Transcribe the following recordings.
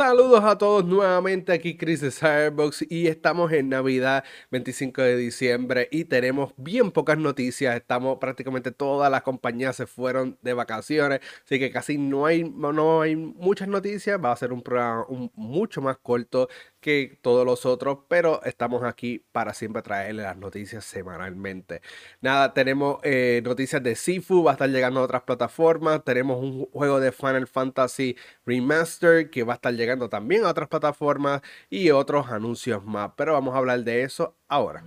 Saludos a todos nuevamente aquí Chris de Cyberbox y estamos en Navidad 25 de diciembre y tenemos bien pocas noticias, estamos prácticamente todas las compañías se fueron de vacaciones, así que casi no hay, no hay muchas noticias, va a ser un programa mucho más corto que todos los otros, pero estamos aquí para siempre traerles las noticias semanalmente. Nada, tenemos eh, noticias de Sifu, va a estar llegando a otras plataformas, tenemos un juego de Final Fantasy Remaster que va a estar llegando también a otras plataformas y otros anuncios más, pero vamos a hablar de eso ahora.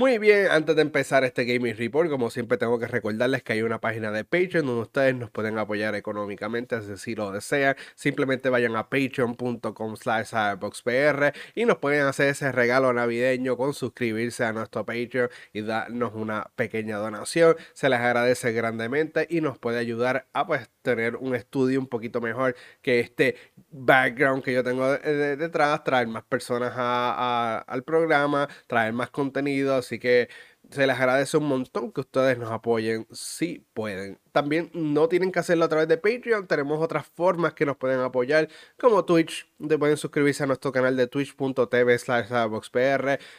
Muy bien, antes de empezar este Gaming Report, como siempre tengo que recordarles que hay una página de Patreon donde ustedes nos pueden apoyar económicamente, si lo desean. Simplemente vayan a patreon.com slash y nos pueden hacer ese regalo navideño con suscribirse a nuestro Patreon y darnos una pequeña donación. Se les agradece grandemente y nos puede ayudar a pues tener un estudio un poquito mejor que este background que yo tengo detrás, traer más personas al programa, traer más contenido. Así que se les agradece un montón que ustedes nos apoyen. Si pueden. También no tienen que hacerlo a través de Patreon, tenemos otras formas que nos pueden apoyar, como Twitch, pueden suscribirse a nuestro canal de twitch.tv slash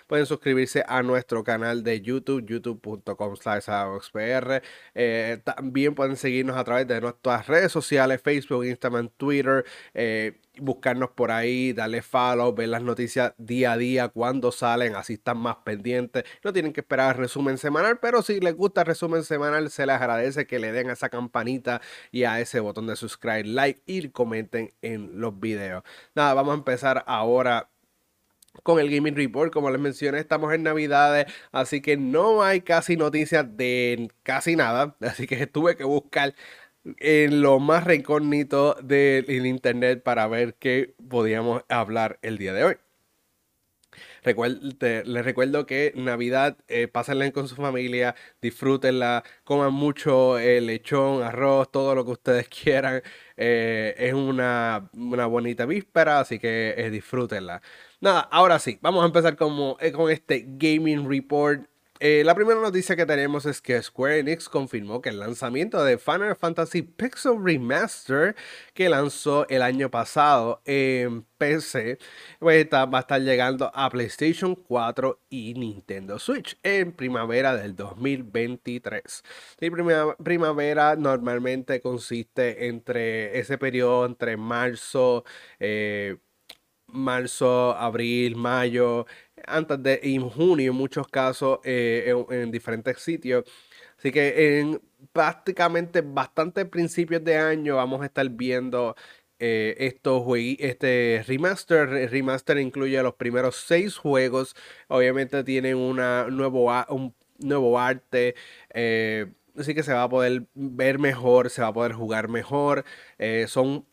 pueden suscribirse a nuestro canal de YouTube, youtube.com slash eh, también pueden seguirnos a través de nuestras redes sociales, Facebook, Instagram, Twitter, eh, buscarnos por ahí, darle follow, ver las noticias día a día, cuando salen, así están más pendientes. No tienen que esperar resumen semanal, pero si les gusta el resumen semanal, se les agradece que le den a esa campanita y a ese botón de subscribe, like y comenten en los videos. Nada, vamos a empezar ahora con el Gaming Report. Como les mencioné, estamos en Navidades, así que no hay casi noticias de casi nada. Así que tuve que buscar en lo más recógnito del internet para ver qué podíamos hablar el día de hoy. Les recuerdo que Navidad, eh, pásenla con su familia, disfrútenla, coman mucho eh, lechón, arroz, todo lo que ustedes quieran. Eh, es una, bonita víspera, así que eh, disfrútenla. Nada, ahora sí, vamos a empezar como, con este Gaming Report eh, la primera noticia que tenemos es que Square Enix confirmó que el lanzamiento de Final Fantasy Pixel Remaster que lanzó el año pasado en PC pues va a estar llegando a PlayStation 4 y Nintendo Switch en primavera del 2023. Y primavera normalmente consiste entre ese periodo entre marzo, eh, marzo, abril, mayo, antes de en junio en muchos casos eh, en, diferentes sitios. Así que en prácticamente bastante principios de año vamos a estar viendo eh, estos este remaster. remaster incluye los primeros seis juegos. Obviamente tienen una nuevo, un nuevo arte. Eh, así que se va a poder ver mejor, se va a poder jugar mejor. son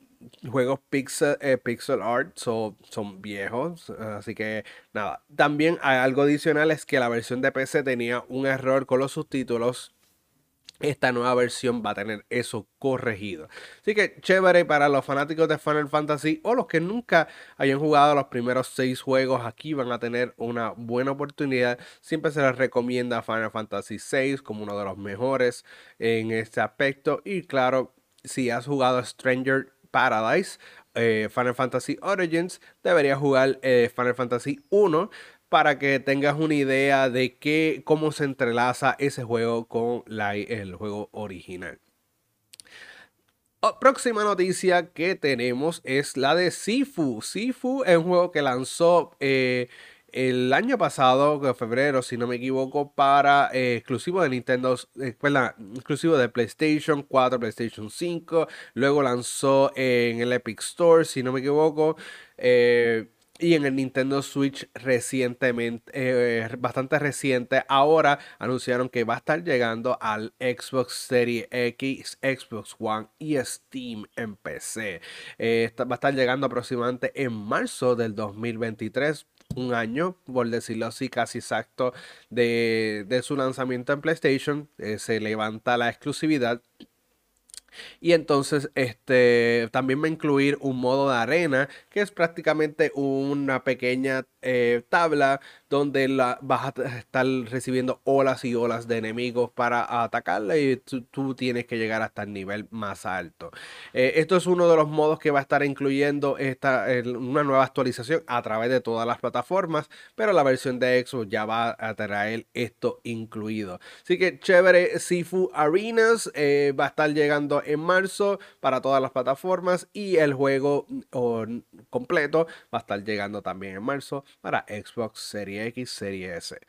juegos pixel, eh, pixel art son viejos, así que nada. También hay algo adicional es que la versión de PC tenía un error con los subtítulos. Esta nueva versión va a tener eso corregido. Así que chévere para los fanáticos de Final Fantasy o los que nunca hayan jugado los primeros seis juegos. Aquí van a tener una buena oportunidad. Siempre se les recomienda Final Fantasy VI como uno de los mejores en este aspecto. Y claro, si has jugado Stranger Paradise, eh, Final Fantasy Origins, deberías jugar eh, Final Fantasy 1 para que tengas una idea de qué, cómo se entrelaza ese juego con el juego original. Próxima noticia que tenemos es la de Sifu. Sifu es un juego que lanzó eh, el año pasado, febrero, si no me equivoco, para eh, exclusivo de Nintendo, eh, exclusivo de PlayStation 4, PlayStation 5. Luego lanzó en el Epic Store, si no me equivoco. Eh, y en el Nintendo Switch recientemente, bastante reciente, ahora anunciaron que va a estar llegando al Xbox Series X, Xbox One y Steam en PC. va a estar llegando aproximadamente en marzo del 2023 un año, por decirlo así, casi exacto, de, su lanzamiento en PlayStation. Eh, se levanta la exclusividad. Y entonces este, también va a incluir un modo de arena, que es prácticamente una pequeña eh, tabla donde la, vas a estar recibiendo olas y olas de enemigos para atacarla y tú, tienes que llegar hasta el nivel más alto. Eh, esto es uno de los modos que va a estar incluyendo esta, una nueva actualización a través de todas las plataformas, pero la versión de Xbox ya va a traer esto incluido. Así que chévere, Sifu Arenas eh, va a estar llegando en marzo para todas las plataformas y el juego mm, completo va a estar llegando también en marzo para Xbox Series X, Series S.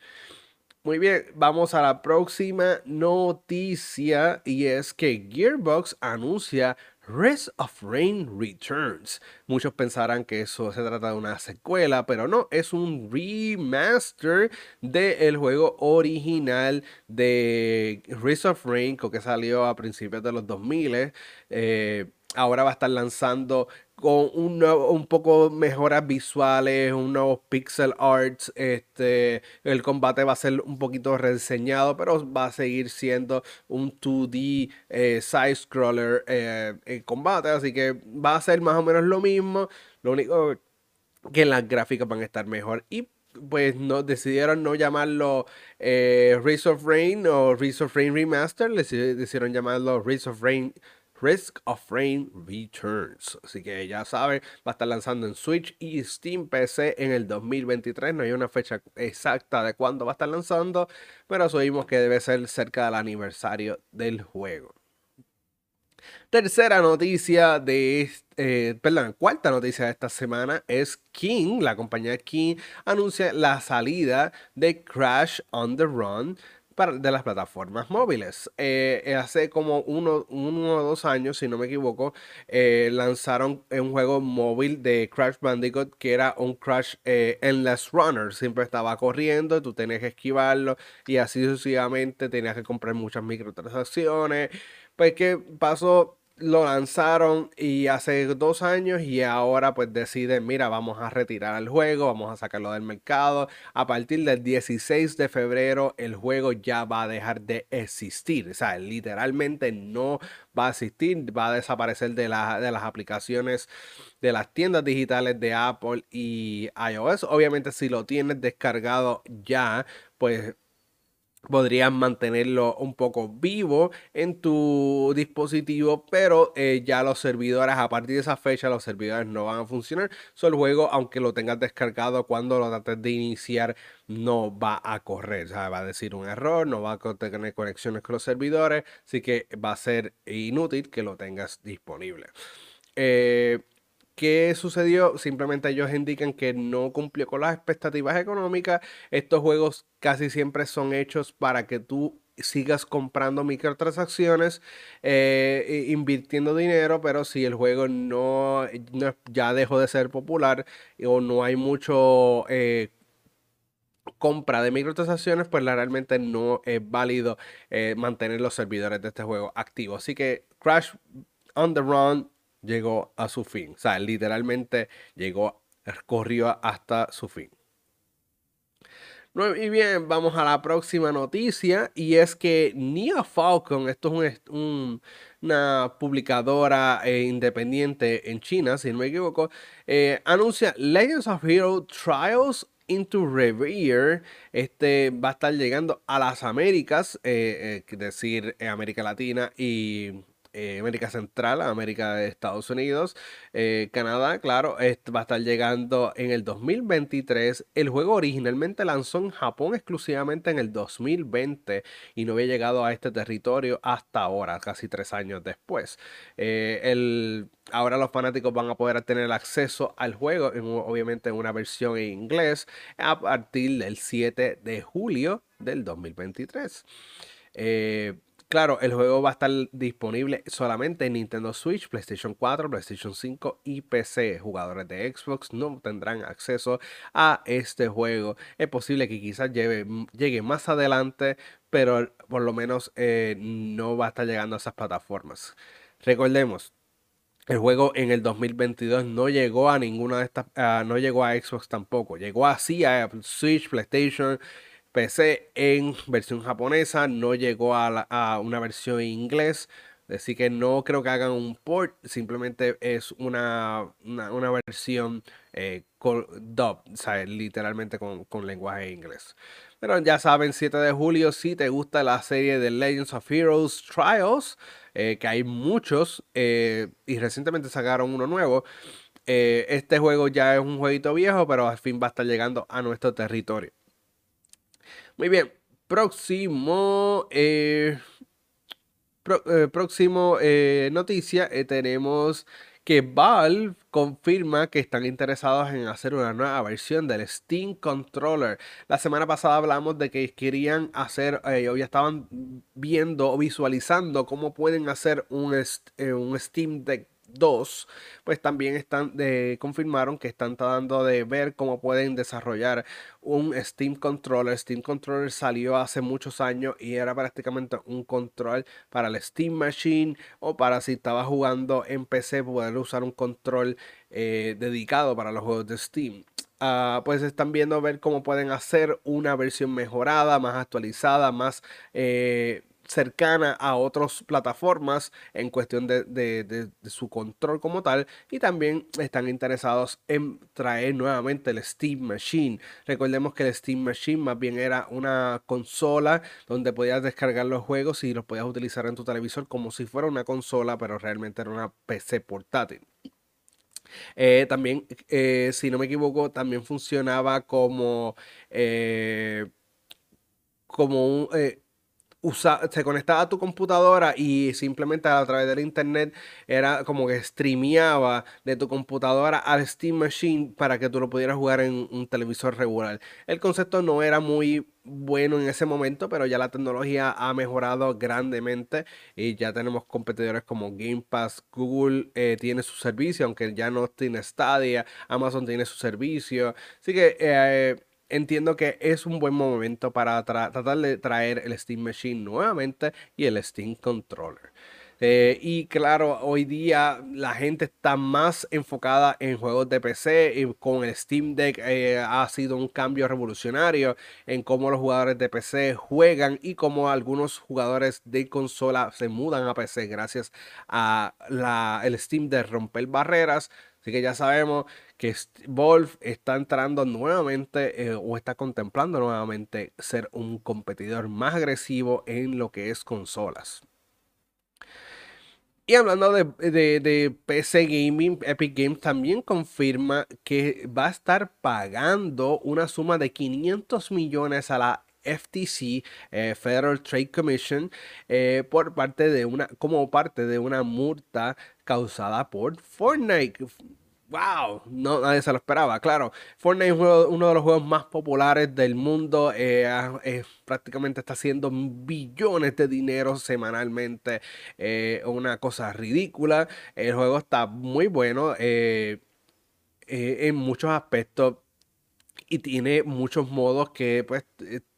Muy bien, vamos a la próxima noticia y es que Gearbox anuncia Rest of Rain Returns. Muchos pensarán que eso se trata de una secuela, pero no, es un remaster del juego original de Rest of Rain, que salió a principios de los 2000. Eh, ahora va a estar lanzando con un, un poco mejoras visuales, un nuevo pixel arts. Este, el combate va a ser un poquito rediseñado, pero va a seguir siendo un 2D eh, side scroller eh, en combate. Así que va a ser más o menos lo mismo. Lo único que las gráficas van a estar mejor. Y pues no, decidieron no llamarlo eh, of Rain o Race of Rain Remaster, decidieron llamarlo Race of Rain Risk of Rain Returns. Así que ya saben, va a estar lanzando en Switch y Steam PC en el 2023. No hay una fecha exacta de cuándo va a estar lanzando, pero asumimos que debe ser cerca del aniversario del juego. Tercera noticia de eh, perdón, cuarta noticia de esta semana es King, la compañía King anuncia la salida de Crash on the Run de las plataformas móviles. Eh, eh, hace como uno, o dos años, si no me equivoco, eh, lanzaron un juego móvil de Crash Bandicoot que era un Crash Endless Runner. Siempre estaba corriendo, tú tenías que esquivarlo y así sucesivamente tenías que comprar muchas microtransacciones. Pues, ¿qué pasó? Lo lanzaron y hace dos años y ahora pues deciden, mira, vamos a retirar el juego, vamos a sacarlo del mercado. A partir del 16 de febrero el juego ya va a dejar de existir. O sea, literalmente no va a existir, va a desaparecer de, de las aplicaciones de las tiendas digitales de Apple y iOS. Obviamente si lo tienes descargado ya, pues podrías mantenerlo un poco vivo en tu dispositivo, pero eh, ya los servidores, a partir de esa fecha, los servidores no van a funcionar. Solo el juego, aunque lo tengas descargado, cuando lo trates de iniciar, no va a correr. O va a decir un error, no va a tener conexiones con los servidores, así que va a ser inútil que lo tengas disponible. Eh, ¿Qué sucedió? Simplemente ellos indican que no cumplió con las expectativas económicas. Estos juegos casi siempre son hechos para que tú sigas comprando microtransacciones, eh, invirtiendo dinero, pero si el juego no, ya dejó de ser popular o no hay mucho eh, compra de microtransacciones, pues realmente no es válido eh, mantener los servidores de este juego activos. Así que Crash on the Run llegó a su fin. O sea, literalmente llegó, corrió hasta su fin. Y bien, vamos a la próxima noticia y es que Nia Falcon, esto es una publicadora eh, independiente en China, si no me equivoco, eh, anuncia Legends of Hero Trials into Revere. Este va a estar llegando a las Américas, eh, es decir, América Latina y eh, América Central, América de Estados Unidos, eh, Canadá, claro, va a estar llegando en el 2023. El juego originalmente lanzó en Japón exclusivamente en el 2020 y no había llegado a este territorio hasta ahora, casi tres años después. Eh, el, ahora los fanáticos van a poder tener acceso al juego, obviamente en una versión en inglés, a partir del 7 de julio del 2023. Claro, el juego va a estar disponible solamente en Nintendo Switch, PlayStation 4, PlayStation 5 y PC. Jugadores de Xbox no tendrán acceso a este juego. Es posible que quizás llegue más adelante, pero por lo menos eh, no va a estar llegando a esas plataformas. Recordemos, el juego en el 2022 no llegó a ninguna de estas, no llegó a Xbox tampoco. Llegó así a Switch, PlayStation, PC en versión japonesa, no llegó a, una versión en inglés, Así que no creo que hagan un port, simplemente es una, una, versión eh, dub, o sea, literalmente con, con lenguaje inglés. Pero ya saben, 7 de julio, si te gusta la serie de Legends of Heroes Trials, eh, que hay muchos, eh, y recientemente sacaron uno nuevo. Este juego ya es un jueguito viejo, pero al fin va a estar llegando a nuestro territorio. Muy bien, próximo, próximo noticia, tenemos que Valve confirma que están interesados en hacer una nueva versión del Steam Controller. La semana pasada hablamos de que querían hacer, eh, o ya estaban viendo o visualizando cómo pueden hacer un, eh, un Steam Deck 2, pues también están de, confirmaron que están tratando de ver cómo pueden desarrollar un Steam Controller. Steam Controller salió hace muchos años y era prácticamente un control para el Steam Machine o para si estaba jugando en PC poder usar un control eh, dedicado para los juegos de Steam. Ah, pues están viendo ver cómo pueden hacer una versión mejorada, más actualizada, más eh, cercana a otras plataformas en cuestión de, su control como tal y también están interesados en traer nuevamente el Steam Machine. Recordemos que el Steam Machine más bien era una consola donde podías descargar los juegos y los podías utilizar en tu televisor como si fuera una consola pero realmente era una PC portátil. Eh, también, eh, si no me equivoco, también funcionaba como, eh, como un, se conectaba a tu computadora y simplemente a través del internet era como que streameaba de tu computadora al Steam Machine para que tú lo pudieras jugar en un televisor regular. El concepto no era muy bueno en ese momento, pero ya la tecnología ha mejorado grandemente y ya tenemos competidores como Game Pass, Google eh, tiene su servicio, aunque ya no tiene Stadia, Amazon tiene su servicio. Así que... Eh, entiendo que es un buen momento para tratar de traer el Steam Machine nuevamente y el Steam Controller. Eh, y claro, hoy día la gente está más enfocada en juegos de PC y con el Steam Deck eh, ha sido un cambio revolucionario en cómo los jugadores de PC juegan y cómo algunos jugadores de consola se mudan a PC gracias a la, el Steam de romper barreras. Así que ya sabemos que Wolf está entrando nuevamente eh, o está contemplando nuevamente ser un competidor más agresivo en lo que es consolas. Y hablando de, de, PC Gaming, Epic Games también confirma que va a estar pagando una suma de 500 millones a la FTC, eh, Federal Trade Commission, eh, por parte de una, como parte de una multa causada por Fortnite. ¡Wow! No, nadie se lo esperaba, claro. Fortnite es uno de los juegos más populares del mundo. Eh, prácticamente está haciendo billones de dinero semanalmente. Eh, una cosa ridícula. El juego está muy bueno eh, en muchos aspectos. Y tiene muchos modos que pues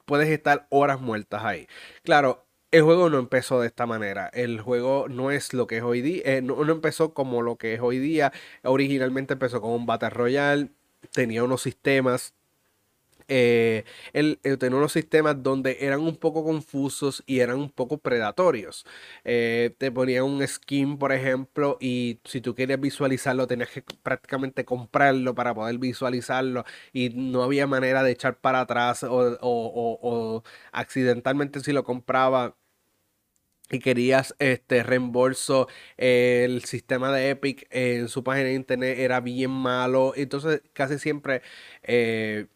puedes estar horas muertas ahí. Claro, el juego no empezó de esta manera. El juego no es lo que es hoy día. Eh, no, empezó como lo que es hoy día. Originalmente empezó como un Battle Royale. Tenía unos sistemas. Eh, él, tenía unos sistemas donde eran un poco confusos y eran un poco predatorios. Eh, te ponían un skin, por ejemplo, y si tú querías visualizarlo, tenías que prácticamente comprarlo para poder visualizarlo y no había manera de echar para atrás o, o accidentalmente si lo compraba y querías este reembolso, el sistema de Epic en su página de internet era bien malo. Entonces, casi siempre eh,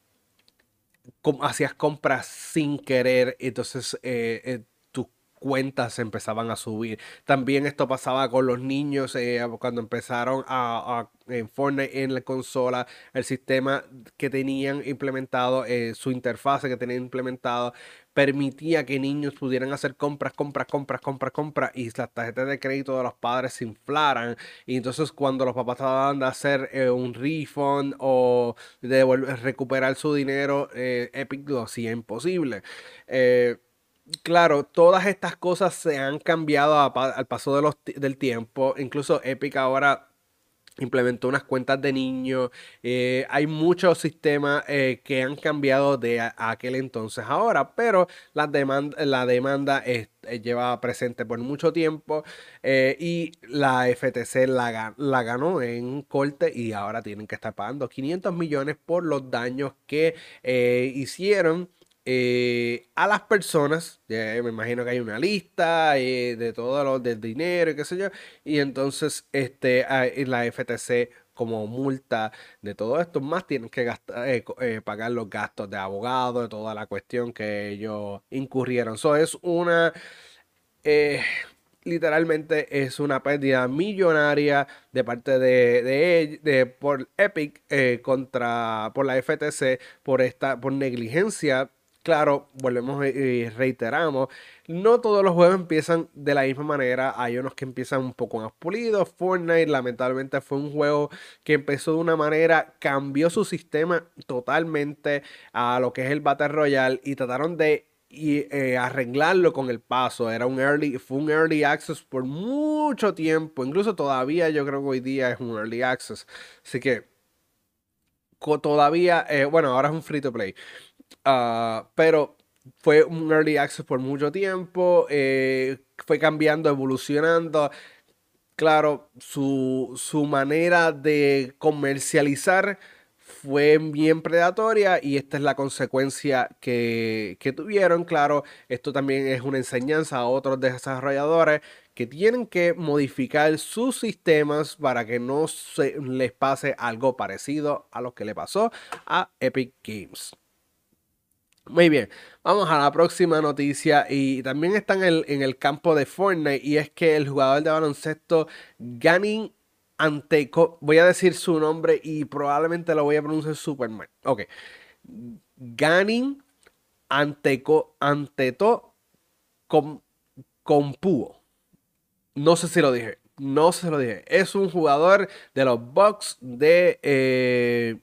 hacías compras sin querer. Entonces, eh, eh, cuentas empezaban a subir. También esto pasaba con los niños cuando empezaron a, en Fortnite en la consola, el sistema que tenían implementado, su interfase que tenían implementado, permitía que niños pudieran hacer compras, compras, compras, compras, compras y las tarjetas de crédito de los padres se inflaran. Y entonces cuando los papás trataban de hacer eh, un refund o de recuperar su dinero, eh, Epic lo hacía imposible. Eh, claro, todas estas cosas se han cambiado al paso de los, del tiempo. Incluso Epic ahora implementó unas cuentas de niños. Eh, hay muchos sistemas eh, que han cambiado de aquel entonces ahora, pero la demanda, la demanda lleva presente por mucho tiempo eh, y la FTC la, ganó en corte y ahora tienen que estar pagando 500 millones por los daños que hicieron. A las personas, me imagino que hay una lista de todo lo del dinero y qué sé yo, y entonces este, la FTC como multa de todo esto, más tienen que eh, eh, pagar los gastos de abogado, de toda la cuestión que ellos incurrieron. Eso es una, eh, literalmente es una pérdida millonaria de parte de, de, por Epic contra, por la FTC, por esta, por negligencia Claro, volvemos y reiteramos, no todos los juegos empiezan de la misma manera, hay unos que empiezan un poco más pulidos, Fortnite lamentablemente fue un juego que empezó de una manera, cambió su sistema totalmente a lo que es el Battle Royale y trataron de eh, arreglarlo con el paso. Era un early, fue un early access por mucho tiempo. Incluso todavía yo creo que hoy día es un early access. Así que todavía, eh, bueno, ahora es un free to play. Ah, pero fue un early access por mucho tiempo, eh, fue cambiando, evolucionando. Claro, su, su, manera de comercializar fue bien predatoria y esta es la consecuencia que, que, tuvieron. Claro, esto también es una enseñanza a otros desarrolladores que tienen que modificar sus sistemas para que no se les pase algo parecido a lo que le pasó a Epic Games. Muy bien, vamos a la próxima noticia y también está en el, en el campo de Fortnite y es que el jugador de baloncesto Ganin Anteco, voy a decir su nombre y probablemente lo voy a pronunciar super mal. Ok, Ganin Anteco, Anteto Compuo. No sé si lo dije, no sé si lo dije. Es un jugador de los Bucks de, eh,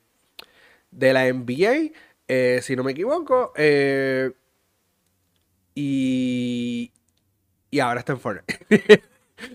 de la NBA eh, si no me equivoco. Eh, y, y ahora está en Fortnite.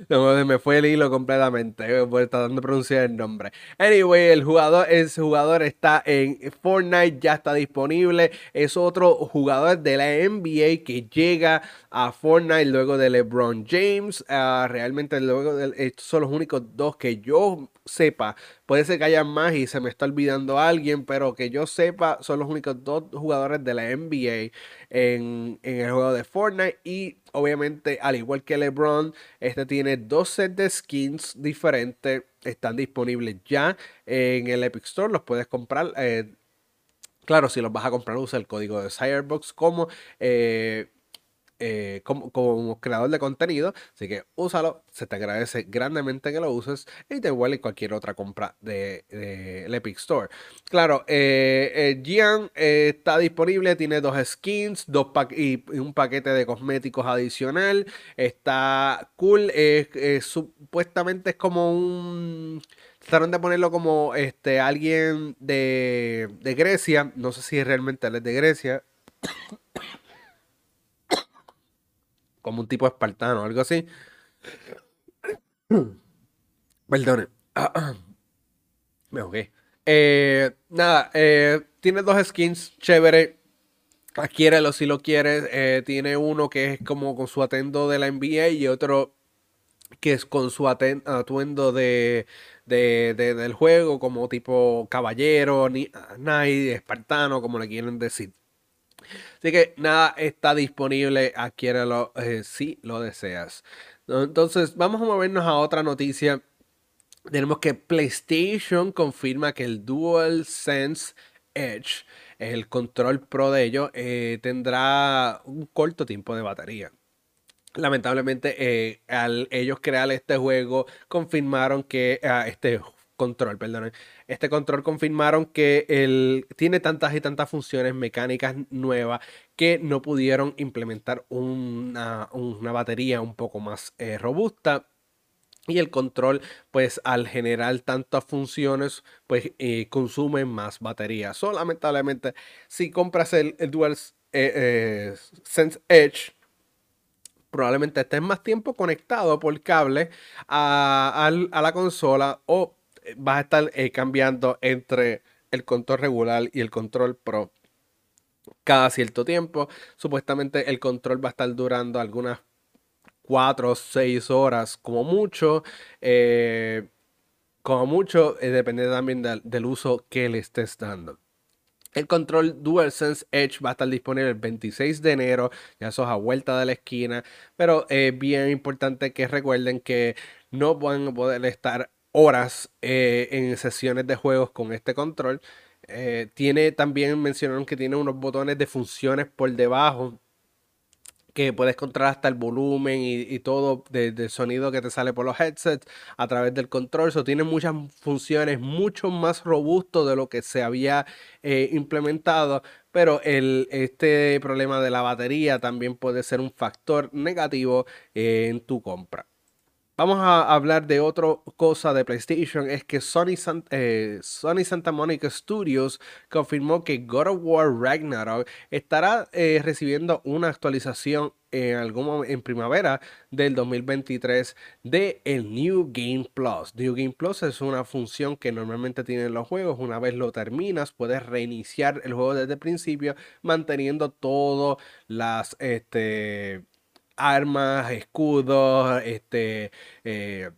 me fue el hilo completamente por tratando de pronunciar el nombre. Anyway, el jugador, ese jugador está en Fortnite, ya está disponible. Es otro jugador de la NBA que llega a Fortnite luego de LeBron James. Ah, realmente luego de, estos son los únicos dos que yo sepa. Puede ser que haya más y se me está olvidando alguien, pero que yo sepa son los únicos dos jugadores de la NBA en, en el juego de Fortnite y obviamente, al igual que LeBron, este tiene dos sets de skins diferentes. Están disponibles ya en el Epic Store. Los puedes comprar. Eh, claro, si los vas a comprar, usa el código de Firebox como eh, eh, como, como, creador de contenido. Así que úsalo, se te agradece grandemente que lo uses y te igual cualquier otra compra de, el Epic Store. Claro, eh, eh Gian eh, está disponible, tiene dos skins dos y, un paquete de cosméticos adicional. Está cool, supuestamente es como un... Trataron de ponerlo como este, alguien de, de Grecia. No sé si realmente él es de Grecia como un tipo espartano, algo así. Perdone. Me ahogué. Eh, nada, eh, tiene dos skins chévere. Adquiérelo si lo quieres. Eh, tiene uno que es como con su atendo de la NBA y otro que es con su atuendo de, del juego, como tipo caballero, ni, knight, espartano, como le quieren decir. Así que nada, está disponible, adquiérelo eh, si lo deseas. Entonces, vamos a movernos a otra noticia. Tenemos que PlayStation confirma que el DualSense Edge, el control pro de ello, eh, tendrá un corto tiempo de batería. Lamentablemente, eh, al ellos crear este juego, confirmaron que ah, este control, perdón. Este control confirmaron que él tiene tantas y tantas funciones mecánicas nuevas que no pudieron implementar una, batería un poco más eh, robusta. Y el control, pues al generar tantas funciones, pues eh, consume más batería. So, lamentablemente, si compras el, Dual eh, Sense Edge, probablemente estés más tiempo conectado por cable a, a la consola o vas a estar eh, cambiando entre el control regular y el control pro cada cierto tiempo. Supuestamente el control va a estar durando algunas 4 o 6 horas como mucho. Eh, como mucho, eh, depende también del uso que le estés dando. El control DualSense Edge va a estar disponible el 26 de enero, ya eso es a vuelta de la esquina, pero es bien importante que recuerden que no van a poder estar horas eh, en sesiones de juegos con este control. Eh, tiene también, mencionaron que tiene unos botones de funciones por debajo que puedes controlar hasta el volumen y, todo del sonido que te sale por los headsets a través del control. Eso tiene muchas funciones, mucho más robusto de lo que se había eh, implementado. Pero el, este problema de la batería también puede ser un factor negativo en tu compra. Vamos a hablar de otra cosa de PlayStation, es que Sony, eh, Santa Monica Studios confirmó que God of War Ragnarok estará eh, recibiendo una actualización en primavera del 2023 de el New Game Plus. New Game Plus es una función que normalmente tienen los juegos. Una vez lo terminas, puedes reiniciar el juego desde el principio, manteniendo todas las este, armas, escudos, este, eh,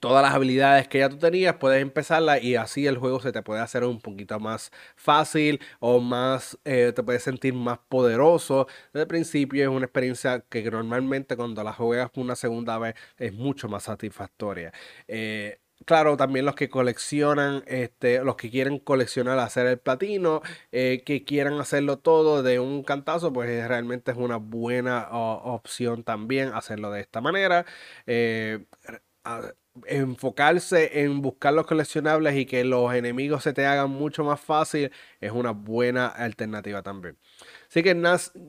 todas las habilidades que ya tú tenías, puedes empezarla y así el juego se te puede hacer un poquito más fácil o más, eh, te puedes sentir más poderoso. Desde el principio es una experiencia que normalmente cuando la juegas una segunda vez es mucho más satisfactoria. Eh, claro, también los que coleccionan, este, los que quieren coleccionar, hacer el platino, eh, que quieran hacerlo todo de un cantazo, pues realmente es una buena opción también hacerlo de esta manera. Eh, enfocarse en buscar los coleccionables y que los enemigos se te hagan mucho más fácil es una buena alternativa también. Así que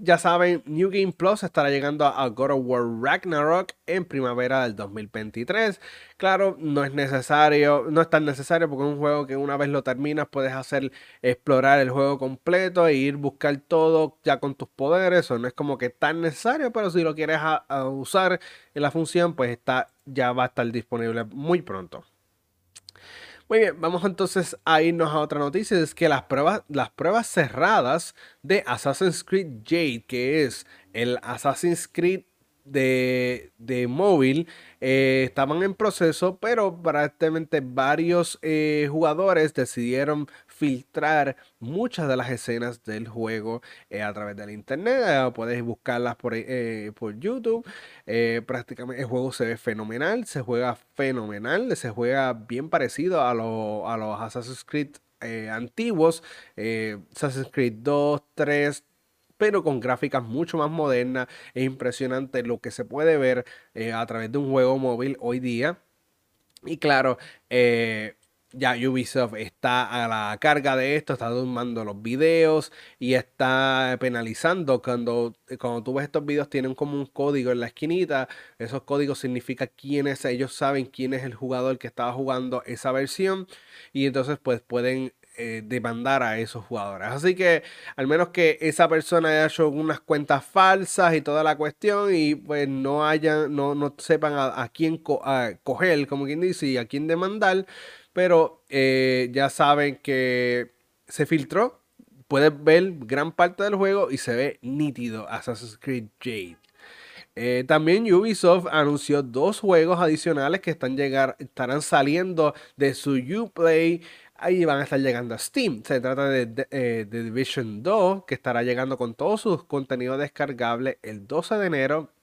ya saben, New Game Plus estará llegando a God of War Ragnarok en primavera del 2023. Claro, no es necesario, no es tan necesario porque es un juego que una vez lo terminas puedes hacer explorar el juego completo e ir buscar todo ya con tus poderes. O no es como que tan necesario, pero si lo quieres usar en la función, pues está, ya va a estar disponible muy pronto. Muy bien, vamos entonces a irnos a otra noticia, es que las pruebas, las pruebas cerradas de Assassin's Creed Jade, que es el Assassin's Creed de, de móvil eh, estaban en proceso, pero prácticamente varios eh, jugadores decidieron filtrar muchas de las escenas del juego eh, a través del internet. puedes buscarlas por, por YouTube. prácticamente el juego se ve fenomenal, se juega fenomenal, se juega bien parecido a, a los Assassin's Creed antiguos, Assassin's Creed 2, 3, pero con gráficas mucho más modernas. Es impresionante lo que se puede ver eh, a través de un juego móvil hoy día. Y claro, eh, ya Ubisoft está a la carga de esto, está tomando los videos y está penalizando cuando, cuando tú ves estos videos tienen como un código en la esquinita, esos códigos significan quién es, ellos saben quién es el jugador que estaba jugando esa versión y entonces pues pueden eh, demandar a esos jugadores. Así que al menos que esa persona haya hecho unas cuentas falsas y toda la cuestión y pues no hayan, no, no sepan a, quién coger, como quien dice, y a quién demandar, pero eh, ya saben que se filtró. Puedes ver gran parte del juego y se ve nítido Assassin's Creed Jade. Eh, también Ubisoft anunció dos juegos adicionales que están llegar, estarán saliendo de su Uplay ahí van a estar llegando a Steam. Se trata de, eh, Division 2, que estará llegando con todos sus contenidos descargables el 12 de enero.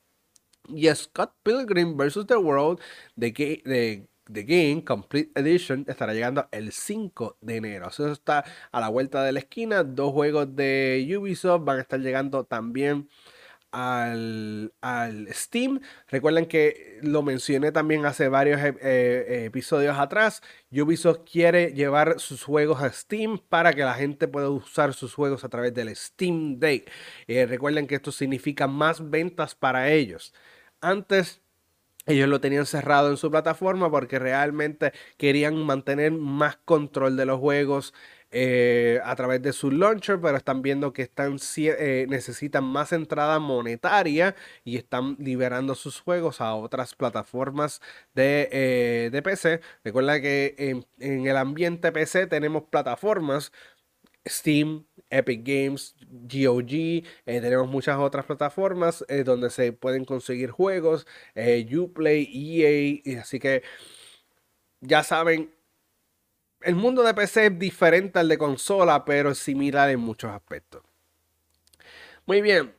Y Scott Pilgrim vs. The World de, The Game Complete Edition estará llegando el 5 de enero. Eso está a la vuelta de la esquina. Dos juegos de Ubisoft van a estar llegando también al, Steam. Recuerden que lo mencioné también hace varios eh, eh, episodios atrás. Ubisoft quiere llevar sus juegos a Steam para que la gente pueda usar sus juegos a través del Steam Day. Eh, recuerden que esto significa más ventas para ellos. Antes ellos lo tenían cerrado en su plataforma porque realmente querían mantener más control de los juegos eh, a través de su launcher, pero están viendo que están, eh, necesitan más entrada monetaria y están liberando sus juegos a otras plataformas de, eh, de PC. Recuerda que en, el ambiente PC tenemos plataformas Steam, Epic Games, GOG, tenemos muchas otras plataformas donde se pueden conseguir juegos, eh, Uplay, EA, así que ya saben, el mundo de PC es diferente al de consola, pero es similar en muchos aspectos. Muy bien,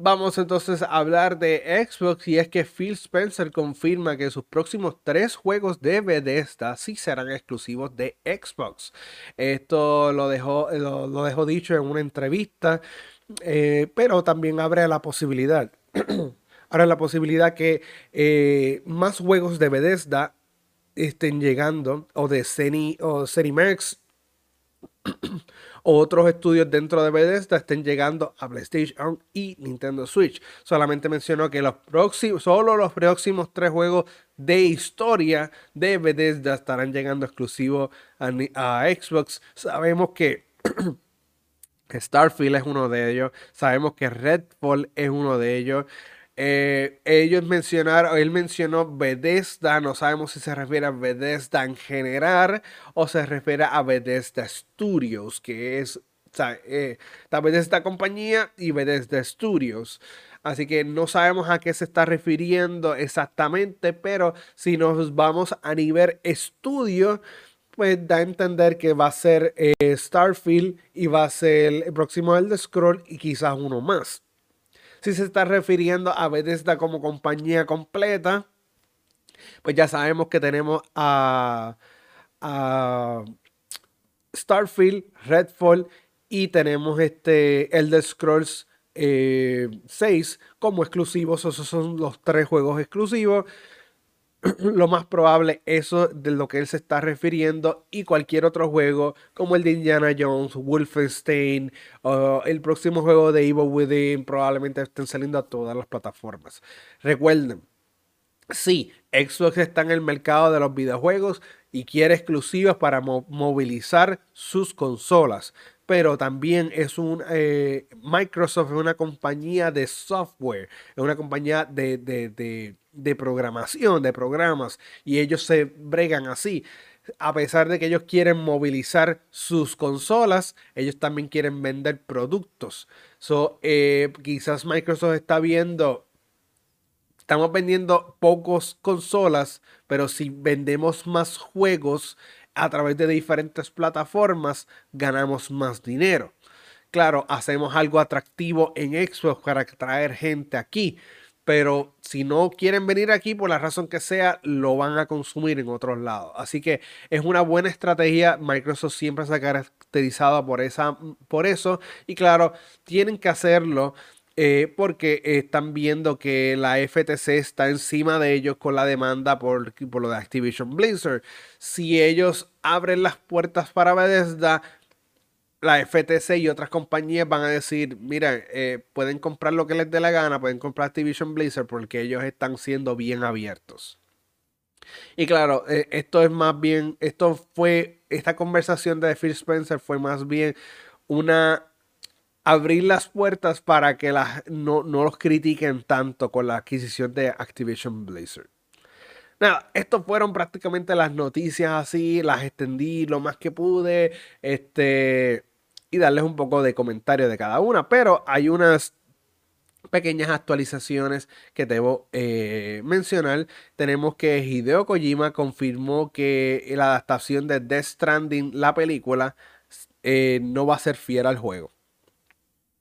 Vamos entonces a hablar de Xbox y es que Phil Spencer confirma que sus próximos tres juegos de Bethesda sí serán exclusivos de Xbox. Esto lo dejó, lo, dejó dicho en una entrevista, eh, pero también abre la posibilidad. Ahora la posibilidad que eh, más juegos de Bethesda estén llegando o de Ceni, o Max otros estudios dentro de Bethesda estén llegando a PlayStation y Nintendo Switch. Solamente mencionó que los próximos, solo los próximos tres juegos de historia de Bethesda estarán llegando exclusivos a, a Xbox. Sabemos que Starfield es uno de ellos. Sabemos que Redfall es uno de ellos. Eh, ellos mencionaron, él mencionó Bethesda, no sabemos si se refiere a Bethesda en general o se refiere a Bethesda Studios, que es eh, esta Bethesda compañía y Bethesda Studios. Así que no sabemos a qué se está refiriendo exactamente, pero si nos vamos a nivel estudio, pues da a entender que va a ser eh, Starfield y va a ser el próximo Elder Scroll y quizás uno más si se está refiriendo a Bethesda como compañía completa, pues ya sabemos que tenemos a, Starfield, Redfall y tenemos este Elder Scrolls 6 eh, como exclusivos. Esos son los tres juegos exclusivos. lo más probable eso de lo que él se está refiriendo y cualquier otro juego como el de Indiana Jones, Wolfenstein o el próximo juego de Evil Within probablemente estén saliendo a todas las plataformas. Recuerden, sí, Xbox está en el mercado de los videojuegos y quiere exclusivas para movilizar sus consolas, pero también es un eh, Microsoft es una compañía de software, es una compañía de de programación, de programas, y ellos se bregan así. A pesar de que ellos quieren movilizar sus consolas, ellos también quieren vender productos. So, eh, quizás Microsoft está viendo, estamos vendiendo pocos consolas, pero si vendemos más juegos a través de diferentes plataformas, ganamos más dinero. Claro, hacemos algo atractivo en Xbox para atraer gente aquí pero si no quieren venir aquí por la razón que sea, lo van a consumir en otros lados. Así que es una buena estrategia. Microsoft siempre se ha caracterizado por, esa, por eso. Y claro, tienen que hacerlo. Eh, porque están viendo que la FTC está encima de ellos con la demanda por, por lo de Activision Blizzard. Si ellos abren las puertas para Bethesda, la FTC y otras compañías van a decir, mira, eh, pueden comprar lo que les dé la gana, pueden comprar Activision Blizzard porque ellos están siendo bien abiertos. Y claro, eh, esto es más bien, esto fue, esta conversación de Phil Spencer fue más bien una abrir las puertas para que no, no los critiquen tanto con la adquisición de Activision Blizzard. Nada, estos fueron prácticamente las noticias así, las extendí lo más que pude. Este, y darles un poco de comentario de cada una, pero hay unas pequeñas actualizaciones que debo eh, mencionar. Tenemos que Hideo Kojima confirmó que la adaptación de Death Stranding, la película, eh, no va a ser fiel al juego.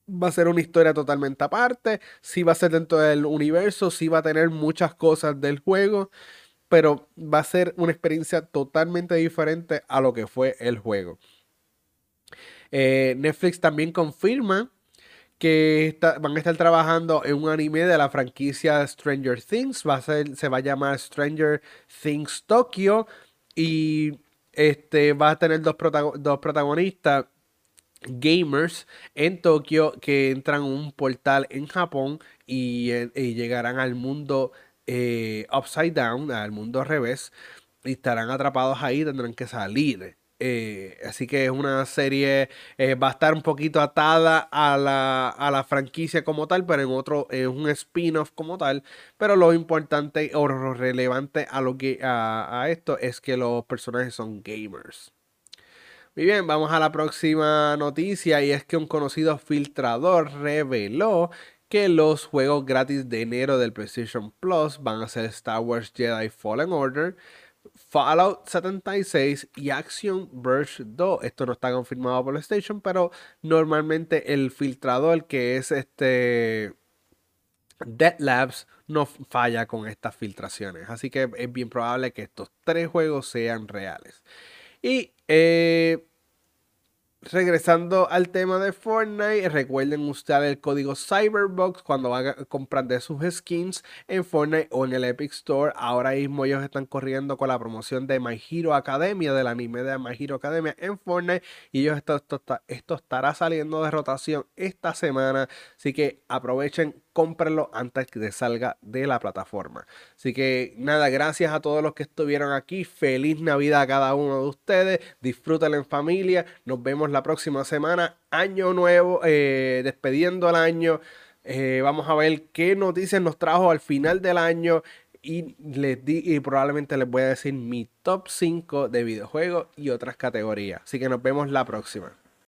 Va a ser una historia totalmente aparte, sí va a ser dentro del universo, sí va a tener muchas cosas del juego, pero va a ser una experiencia totalmente diferente a lo que fue el juego. Eh, Netflix también confirma que van a estar trabajando en un anime de la franquicia Stranger Things. Va a ser, se va a llamar Stranger Things Tokyo. Y este, va a tener dos, protagonistas gamers en Tokio que entran a un portal en Japón y, eh, llegarán al mundo eh, upside down, al mundo al revés, y estarán atrapados ahí, tendrán que salir Eh, así que es una serie, eh, va a estar un poquito atada a la, a la franquicia como tal, pero en otro, es un spin-off como tal. Pero lo importante o lo relevante a, lo que, a, a esto es que los personajes son gamers. Muy bien, vamos a la próxima noticia y es que un conocido filtrador reveló que los juegos gratis de enero del PlayStation Plus van a ser Star Wars Jedi Fallen Order, Fallout 76 y Action Verge 2. Esto no está confirmado por PlayStation, pero normalmente el filtrador que es este Dead Labs no falla con estas filtraciones. Así que es bien probable que estos tres juegos sean reales. Y eh, regresando al tema de Fortnite, recuerden usar el código Cyberbox cuando van a comprar de sus skins en Fortnite o en el Epic Store. Ahora mismo ellos están corriendo con la promoción de My Hero Academia, del anime de My Hero Academia en Fortnite. Y ellos esto, esto estará saliendo de rotación esta semana. Así que aprovechen cómprenlo antes que salga de la plataforma. Así que nada, gracias a todos los que estuvieron aquí. Feliz Navidad a cada uno de ustedes. Disfrútenlo en familia. Nos vemos la próxima semana. Año nuevo, eh, despidiendo el año. Eh, vamos a ver qué noticias nos trajo al final del año. Y, les di, y probablemente les voy a decir mi top 5 de videojuegos y otras categorías. Así que nos vemos la próxima.